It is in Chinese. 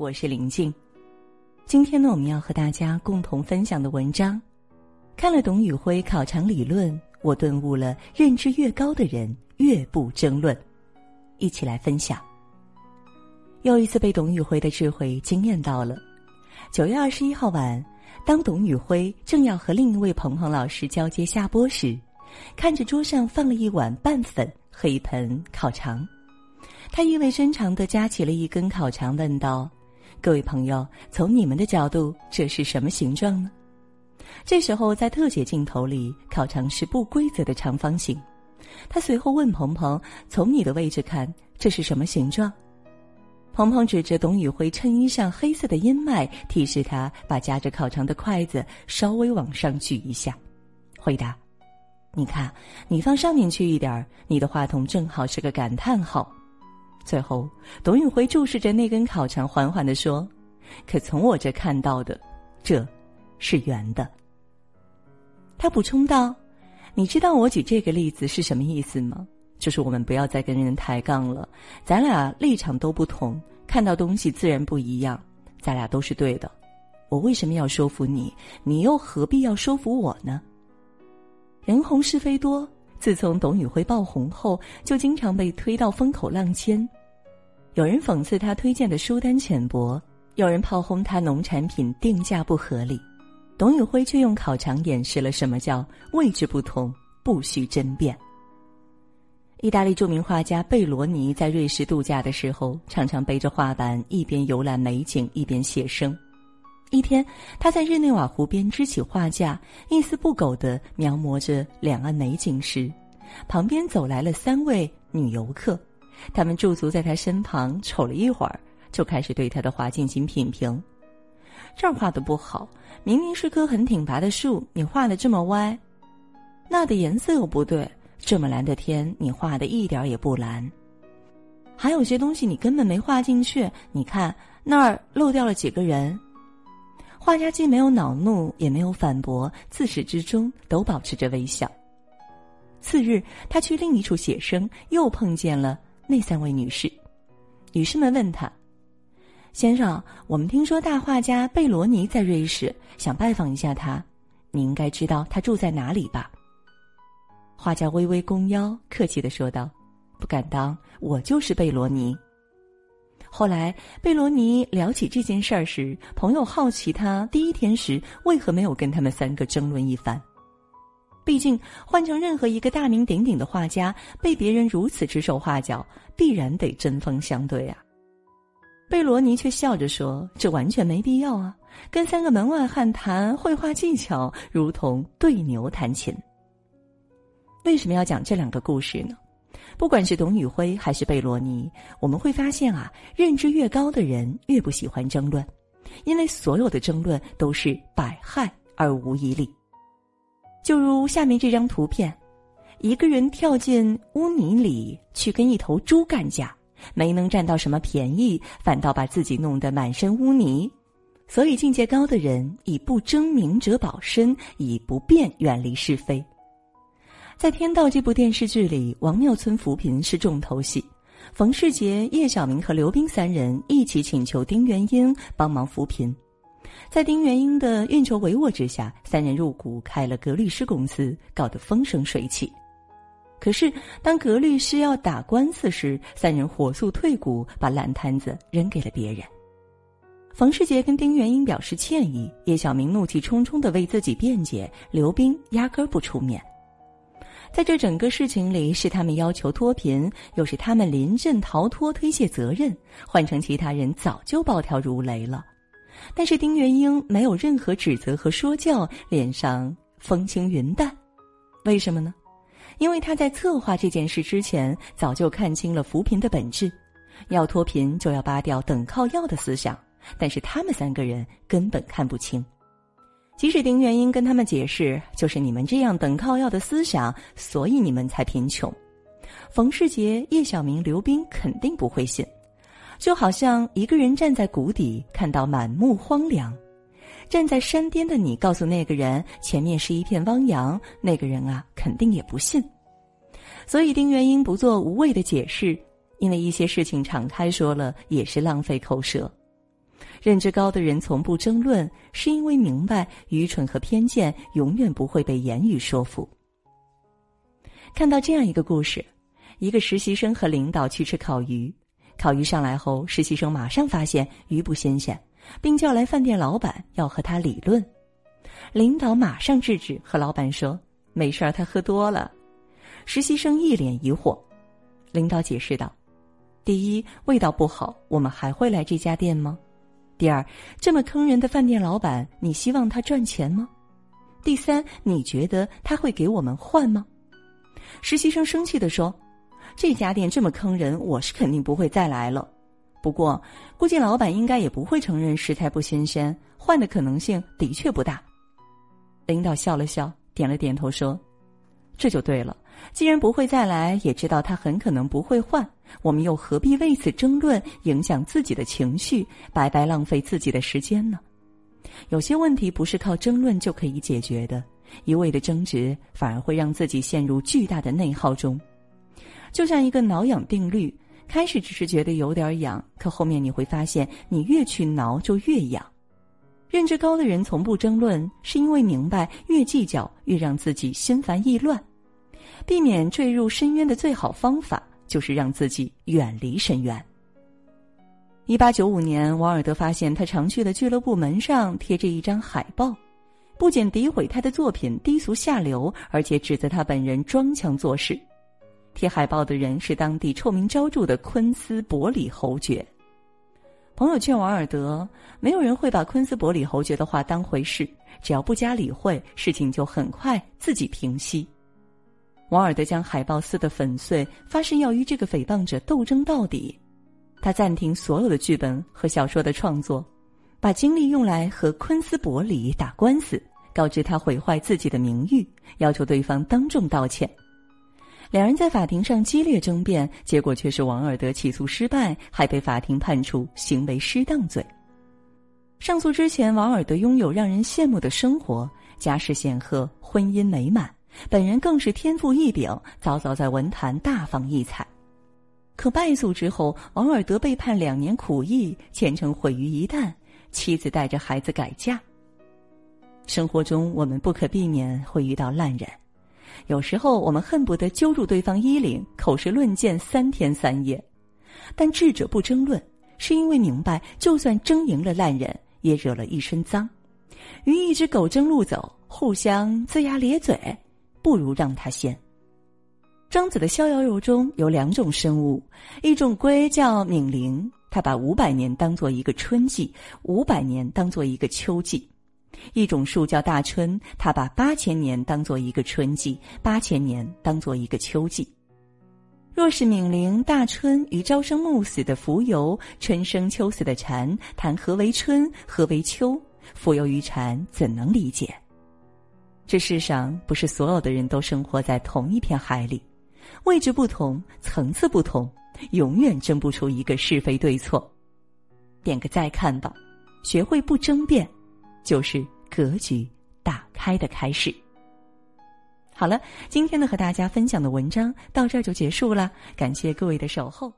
我是林静。今天呢，我们要和大家共同分享的文章，看了董宇辉考场理论，我顿悟了：认知越高的人越不争论。一起来分享。又一次被董宇辉的智慧惊艳到了。九月二十一号晚，当董宇辉正要和另一位鹏鹏老师交接下播时，看着桌上放了一碗拌粉和一盆烤肠。他意味深长地夹起了一根烤肠，问道：“各位朋友，从你们的角度，这是什么形状呢？”这时候，在特写镜头里，烤肠是不规则的长方形。他随后问鹏鹏：“从你的位置看，这是什么形状？”鹏鹏指着董宇辉衬衣上黑色的阴霾，提示他把夹着烤肠的筷子稍微往上举一下，回答：“你看，你放上面去一点儿，你的话筒正好是个感叹号。”最后，董宇辉注视着那根烤肠，缓缓地说：“可从我这看到的，这是圆的。”他补充道：“你知道我举这个例子是什么意思吗？就是我们不要再跟人抬杠了。咱俩立场都不同，看到东西自然不一样。咱俩都是对的。我为什么要说服你？你又何必要说服我呢？人红是非多。”自从董宇辉爆红后，就经常被推到风口浪尖。有人讽刺他推荐的书单浅薄，有人炮轰他农产品定价不合理。董宇辉却用烤肠演示了什么叫位置不同，不需争辩。意大利著名画家贝罗尼在瑞士度假的时候，常常背着画板，一边游览美景，一边写生。一天，他在日内瓦湖边支起画架，一丝不苟地描摹着两岸美景时，旁边走来了三位女游客，他们驻足在他身旁，瞅了一会儿，就开始对他的画进行品评：“这儿画的不好，明明是棵很挺拔的树，你画的这么歪；那的颜色又不对，这么蓝的天，你画的一点也不蓝。还有些东西你根本没画进去，你看那儿漏掉了几个人。”画家既没有恼怒，也没有反驳，自始至终都保持着微笑。次日，他去另一处写生，又碰见了那三位女士。女士们问他：“先生，我们听说大画家贝罗尼在瑞士，想拜访一下他。你应该知道他住在哪里吧？”画家微微弓腰，客气的说道：“不敢当，我就是贝罗尼。”后来，贝罗尼聊起这件事儿时，朋友好奇他第一天时为何没有跟他们三个争论一番。毕竟，换成任何一个大名鼎鼎的画家，被别人如此指手画脚，必然得针锋相对啊。贝罗尼却笑着说：“这完全没必要啊，跟三个门外汉谈绘画技巧，如同对牛弹琴。”为什么要讲这两个故事呢？不管是董宇辉还是贝罗尼，我们会发现啊，认知越高的人越不喜欢争论，因为所有的争论都是百害而无一利。就如下面这张图片，一个人跳进污泥里去跟一头猪干架，没能占到什么便宜，反倒把自己弄得满身污泥。所以境界高的人以不争明哲保身，以不辩远离是非。在《天道》这部电视剧里，王庙村扶贫是重头戏。冯世杰、叶晓明和刘冰三人一起请求丁元英帮忙扶贫。在丁元英的运筹帷幄之下，三人入股开了格律师公司，搞得风生水起。可是，当格律师要打官司时，三人火速退股，把烂摊子扔给了别人。冯世杰跟丁元英表示歉意，叶晓明怒气冲冲的为自己辩解，刘冰压根儿不出面。在这整个事情里，是他们要求脱贫，又是他们临阵逃脱、推卸责任。换成其他人，早就暴跳如雷了。但是丁元英没有任何指责和说教，脸上风轻云淡。为什么呢？因为他在策划这件事之前，早就看清了扶贫的本质：要脱贫，就要扒掉等靠要的思想。但是他们三个人根本看不清。即使丁元英跟他们解释，就是你们这样等靠要的思想，所以你们才贫穷。冯世杰、叶晓明、刘冰肯定不会信，就好像一个人站在谷底看到满目荒凉，站在山巅的你告诉那个人前面是一片汪洋，那个人啊肯定也不信。所以丁元英不做无谓的解释，因为一些事情敞开说了也是浪费口舌。认知高的人从不争论，是因为明白愚蠢和偏见永远不会被言语说服。看到这样一个故事：一个实习生和领导去吃烤鱼，烤鱼上来后，实习生马上发现鱼不新鲜，并叫来饭店老板要和他理论。领导马上制止，和老板说：“没事儿，他喝多了。”实习生一脸疑惑。领导解释道：“第一，味道不好，我们还会来这家店吗？第二，这么坑人的饭店老板，你希望他赚钱吗？第三，你觉得他会给我们换吗？”实习生生气地说：“这家店这么坑人，我是肯定不会再来了。不过，估计老板应该也不会承认食材不新鲜，换的可能性的确不大。”领导笑了笑，点了点头说：“这就对了。既然不会再来，也知道他很可能不会换，我们又何必为此争论，影响自己的情绪，白白浪费自己的时间呢？有些问题不是靠争论就可以解决的。”一味的争执，反而会让自己陷入巨大的内耗中。就像一个挠痒定律，开始只是觉得有点痒，可后面你会发现，你越去挠就越痒。认知高的人从不争论，是因为明白越计较越让自己心烦意乱。避免坠入深渊的最好方法，就是让自己远离深渊。一八九五年，王尔德发现他常去的俱乐部门上贴着一张海报。不仅诋毁他的作品低俗下流，而且指责他本人装腔作势。贴海报的人是当地臭名昭著的昆斯伯里侯爵。朋友劝王尔德，没有人会把昆斯伯里侯爵的话当回事，只要不加理会，事情就很快自己平息。王尔德将海报撕得粉碎，发誓要与这个诽谤者斗争到底。他暂停所有的剧本和小说的创作，把精力用来和昆斯伯里打官司。告知他毁坏自己的名誉，要求对方当众道歉。两人在法庭上激烈争辩，结果却是王尔德起诉失败，还被法庭判处行为失当罪。上诉之前，王尔德拥有让人羡慕的生活，家世显赫，婚姻美满，本人更是天赋异禀，早早在文坛大放异彩。可败诉之后，王尔德被判两年苦役，前程毁于一旦，妻子带着孩子改嫁。生活中，我们不可避免会遇到烂人，有时候我们恨不得揪住对方衣领，口舌论剑三天三夜。但智者不争论，是因为明白，就算争赢了烂人，也惹了一身脏。与一只狗争路走，互相龇牙咧嘴，不如让他先。庄子的《逍遥游》中有两种生物，一种龟叫冥灵，它把五百年当做一个春季，五百年当做一个秋季。一种树叫大春，它把八千年当做一个春季，八千年当做一个秋季。若是冥灵大春与朝生暮死的蜉蝣、春生秋死的蝉谈何为春，何为秋，蜉蝣与蝉怎能理解？这世上不是所有的人都生活在同一片海里，位置不同，层次不同，永远争不出一个是非对错。点个再看吧，学会不争辩。就是格局打开的开始。好了，今天呢和大家分享的文章到这儿就结束了，感谢各位的守候。